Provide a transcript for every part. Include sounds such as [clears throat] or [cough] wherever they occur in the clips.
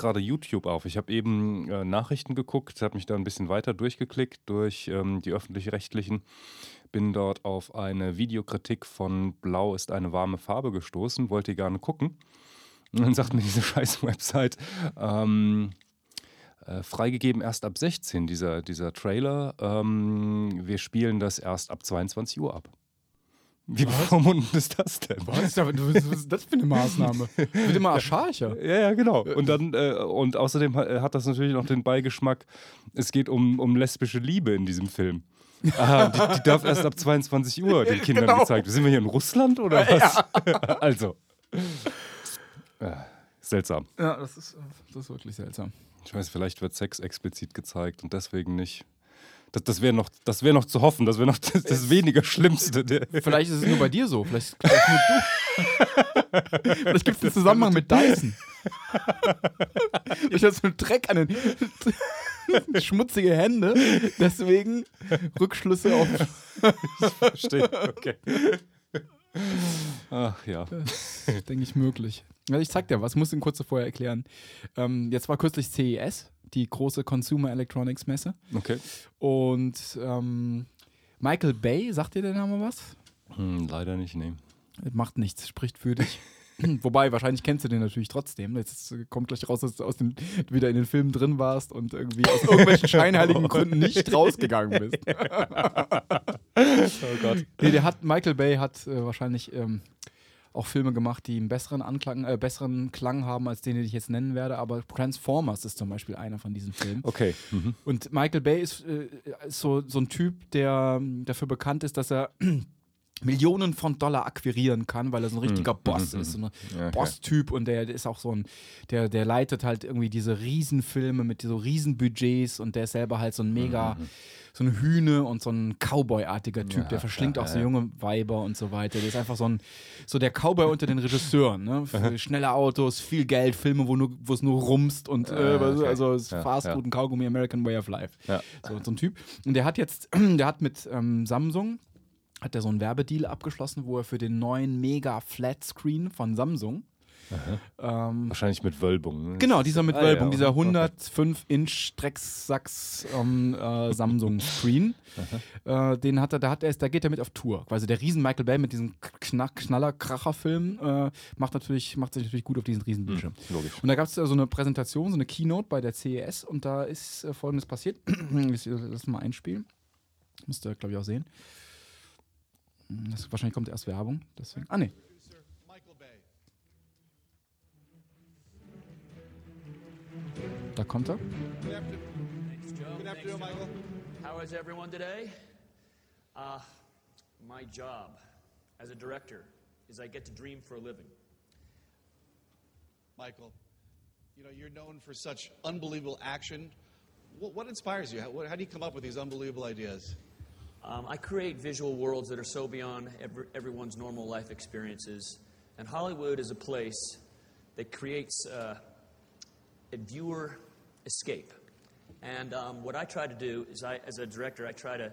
gerade YouTube auf. Ich habe eben äh, Nachrichten geguckt, habe mich da ein bisschen weiter durchgeklickt durch ähm, die öffentlich-rechtlichen. Bin dort auf eine Videokritik von Blau ist eine warme Farbe gestoßen, wollte gerne gucken. Und dann sagt mir diese [laughs] scheiß Website, ähm, äh, freigegeben erst ab 16, dieser, dieser Trailer. Ähm, wir spielen das erst ab 22 Uhr ab. Wie bevormundend ist das denn? Was? Was ist das für eine Maßnahme? Wird immer archaischer. Ja, ja, genau. Und dann, äh, und außerdem hat das natürlich noch den Beigeschmack, es geht um, um lesbische Liebe in diesem Film. Aha, die, die darf erst ab 22 Uhr den [laughs] Kindern genau. gezeigt werden. Sind wir hier in Russland oder was? Ja. [laughs] also. Äh, seltsam. Ja, das ist, das ist wirklich seltsam. Ich weiß, vielleicht wird Sex explizit gezeigt und deswegen nicht. Das, das wäre noch, wär noch zu hoffen, das wäre noch [laughs] das, das weniger Schlimmste. Vielleicht ist es nur bei dir so, vielleicht, vielleicht nur du. [laughs] vielleicht gibt es einen Zusammenhang mit Dyson. Ich habe so einen Dreck an den [laughs] schmutzige Hände, deswegen Rückschlüsse auf. ich verstehe, okay. Ach ja. Das ist, denke ich, möglich. Ich zeig dir was, muss ihn kurz vorher erklären. Ähm, jetzt war kürzlich CES, die große Consumer Electronics Messe. Okay. Und ähm, Michael Bay, sagt dir der Name was? Hm, leider nicht, nee. Macht nichts, spricht für dich. [laughs] Wobei, wahrscheinlich kennst du den natürlich trotzdem. Jetzt kommt gleich raus, dass du aus den, wieder in den Filmen drin warst und irgendwie aus irgendwelchen [laughs] scheinheiligen Gründen nicht rausgegangen bist. [laughs] oh Gott. Nee, der hat, Michael Bay hat äh, wahrscheinlich ähm, auch Filme gemacht, die einen besseren, Anklang, äh, besseren Klang haben, als den, den ich jetzt nennen werde. Aber Transformers ist zum Beispiel einer von diesen Filmen. Okay. Mhm. Und Michael Bay ist, äh, ist so, so ein Typ, der ähm, dafür bekannt ist, dass er Millionen von Dollar akquirieren kann, weil er so ein richtiger mhm. Boss mhm. ist, so ein okay. Boss-Typ und der, ist auch so ein, der, der leitet halt irgendwie diese Riesenfilme mit so Riesenbudgets und der ist selber halt so ein mega, mhm. so eine Hühne und so ein Cowboy-artiger Typ, ja, der verschlingt ja, auch so junge Weiber und so weiter. Der ist einfach so ein, so der Cowboy unter den Regisseuren, ne? [laughs] Schnelle Autos, viel Geld, Filme, wo, nur, wo es nur rumst und äh, okay. also Fast Food und Kaugummi, American Way of Life. So, so ein Typ. Und der hat jetzt, [clears throat] der hat mit ähm, Samsung hat er so einen Werbedeal abgeschlossen, wo er für den neuen Mega Flat Screen von Samsung ähm, Wahrscheinlich mit Wölbung. Ne? Genau, dieser mit ah, Wölbung, ja, dieser 105 Inch Drecksacks ähm, äh, Samsung Screen. äh, den hat er, da hat er, da geht er mit auf Tour. Quasi der Riesen Michael Bay mit diesem Knack, Knaller, Kracher Film äh, macht natürlich, macht sich natürlich gut auf diesen riesen Bildschirm. Logisch. Und da gab es so eine Präsentation, so eine Keynote bei der CES und da ist äh, folgendes passiert. [clears throat] Lass mal einspielen. Müsst ihr, glaube ich, auch sehen. Das, wahrscheinlich kommt erst Werbung. Deswegen. Ah, nee. Da kommt er. Good afternoon, Michael. How is everyone today? Uh, my job as a director is I get to dream for a living. Michael, you know, you're known for such unbelievable action. What, what inspires you? How, how do you come up with these unbelievable ideas? Um, I create visual worlds that are so beyond every, everyone's normal life experiences. And Hollywood is a place that creates uh, a viewer escape. And um, what I try to do is, I, as a director, I try to.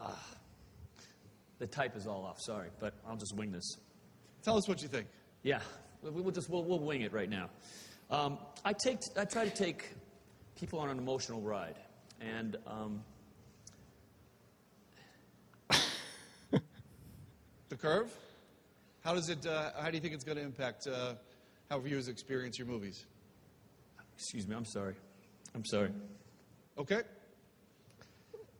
Uh, [sighs] the type is all off, sorry, but I'll just wing this. Tell us what you think. Yeah, we'll just we'll, we'll wing it right now. Um, I take I try to take people on an emotional ride. And um, [laughs] the curve? How does it? Uh, how do you think it's going to impact uh, how viewers experience your movies? Excuse me. I'm sorry. I'm sorry. Okay.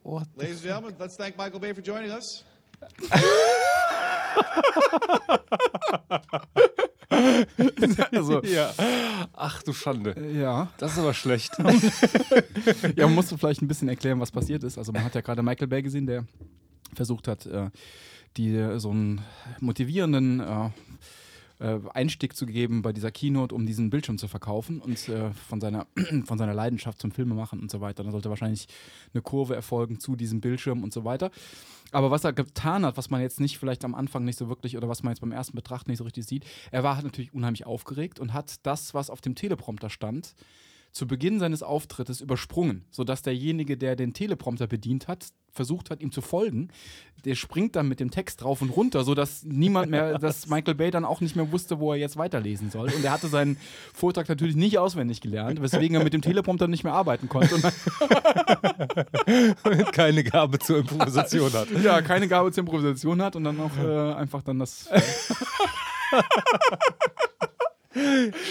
What Ladies and gentlemen, let's thank Michael Bay for joining us. [laughs] [laughs] [laughs] also, ja. Ach du Schande. Ja. Das ist aber schlecht. [laughs] ja, man muss vielleicht ein bisschen erklären, was passiert ist. Also man hat ja gerade Michael Bay gesehen, der versucht hat, äh, die so einen motivierenden äh, Einstieg zu geben bei dieser Keynote, um diesen Bildschirm zu verkaufen und äh, von, seiner, [clears throat] von seiner Leidenschaft zum Filmemachen und so weiter. Dann sollte wahrscheinlich eine Kurve erfolgen zu diesem Bildschirm und so weiter. Aber was er getan hat, was man jetzt nicht vielleicht am Anfang nicht so wirklich oder was man jetzt beim ersten Betrachten nicht so richtig sieht, er war natürlich unheimlich aufgeregt und hat das, was auf dem Teleprompter stand, zu Beginn seines Auftrittes übersprungen, sodass derjenige, der den Teleprompter bedient hat, versucht hat, ihm zu folgen. Der springt dann mit dem Text drauf und runter, sodass niemand mehr, [laughs] dass Michael Bay dann auch nicht mehr wusste, wo er jetzt weiterlesen soll. Und er hatte seinen Vortrag natürlich nicht auswendig gelernt, weswegen er mit dem Teleprompter nicht mehr arbeiten konnte. Und [laughs] keine Gabe zur Improvisation hat. Ja, keine Gabe zur Improvisation hat und dann auch äh, einfach dann das. [laughs]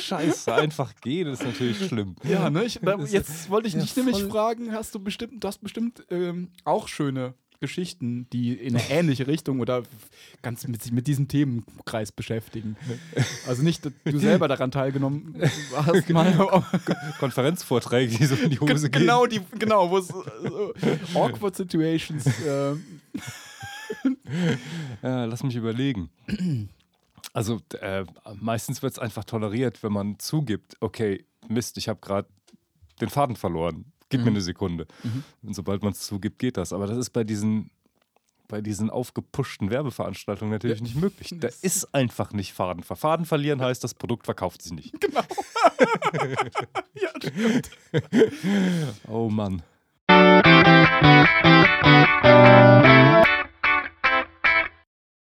Scheiße, einfach gehen ist natürlich schlimm. Ja, ne? Ich, da, jetzt wollte ich dich ja, nämlich fragen, hast du bestimmt, du hast bestimmt ähm, auch schöne Geschichten, die in eine ähnliche Richtung oder ganz mit sich mit diesem Themenkreis beschäftigen. Also nicht du selber daran teilgenommen hast, mal Konferenzvorträge, die so in die Hose gehen. Genau, die, genau, wo es so awkward situations. Äh. Ja, lass mich überlegen. Also äh, meistens wird es einfach toleriert, wenn man zugibt, okay, Mist, ich habe gerade den Faden verloren. Gib mhm. mir eine Sekunde. Mhm. Und sobald man es zugibt, geht das. Aber das ist bei diesen, bei diesen aufgepuschten Werbeveranstaltungen natürlich ja. nicht möglich. Da ist einfach nicht Faden. Faden verlieren heißt, das Produkt verkauft sich nicht. [laughs] Genau. [laughs] ja, stimmt. oh Mann. [laughs]